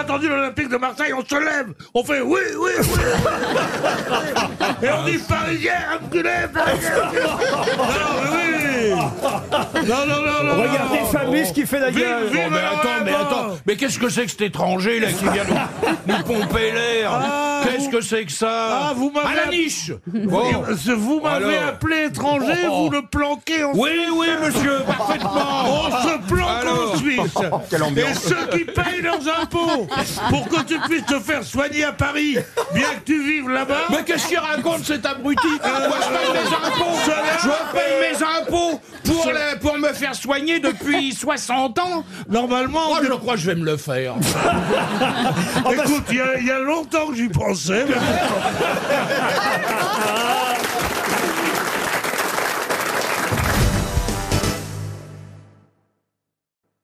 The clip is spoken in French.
entendu l'Olympique de Marseille, on se lève, on fait oui, oui, oui. Et on dit parisien, enculé, parisien. Non, mais oui. Non, non, non, non. Regardez. Fabrice qui fait la Vive, gueule. vive Oh, mais le attends, mais attends, mais qu'est-ce que c'est que cet étranger là qui vient nous, nous pomper l'air Ah, Qu'est-ce vous- que c'est que ça Ah, vous m'avez- À la niche Bon. Vous m'avez Alors. appelé étranger, vous le planquez en Oui, oui, monsieur, On Quelle ambiance. Et ceux qui payent leurs impôts pour que tu puisses te faire soigner à Paris, bien que tu vives là-bas. Mais qu'est-ce qu'il raconte cet abruti Moi je paye mes impôts Je paye mes impôts pour, le- pour me faire soigner depuis 60 ans Normalement, Moi je crois que je vais me le faire écoute, il y, a- il y a longtemps que j'y pensais. mais-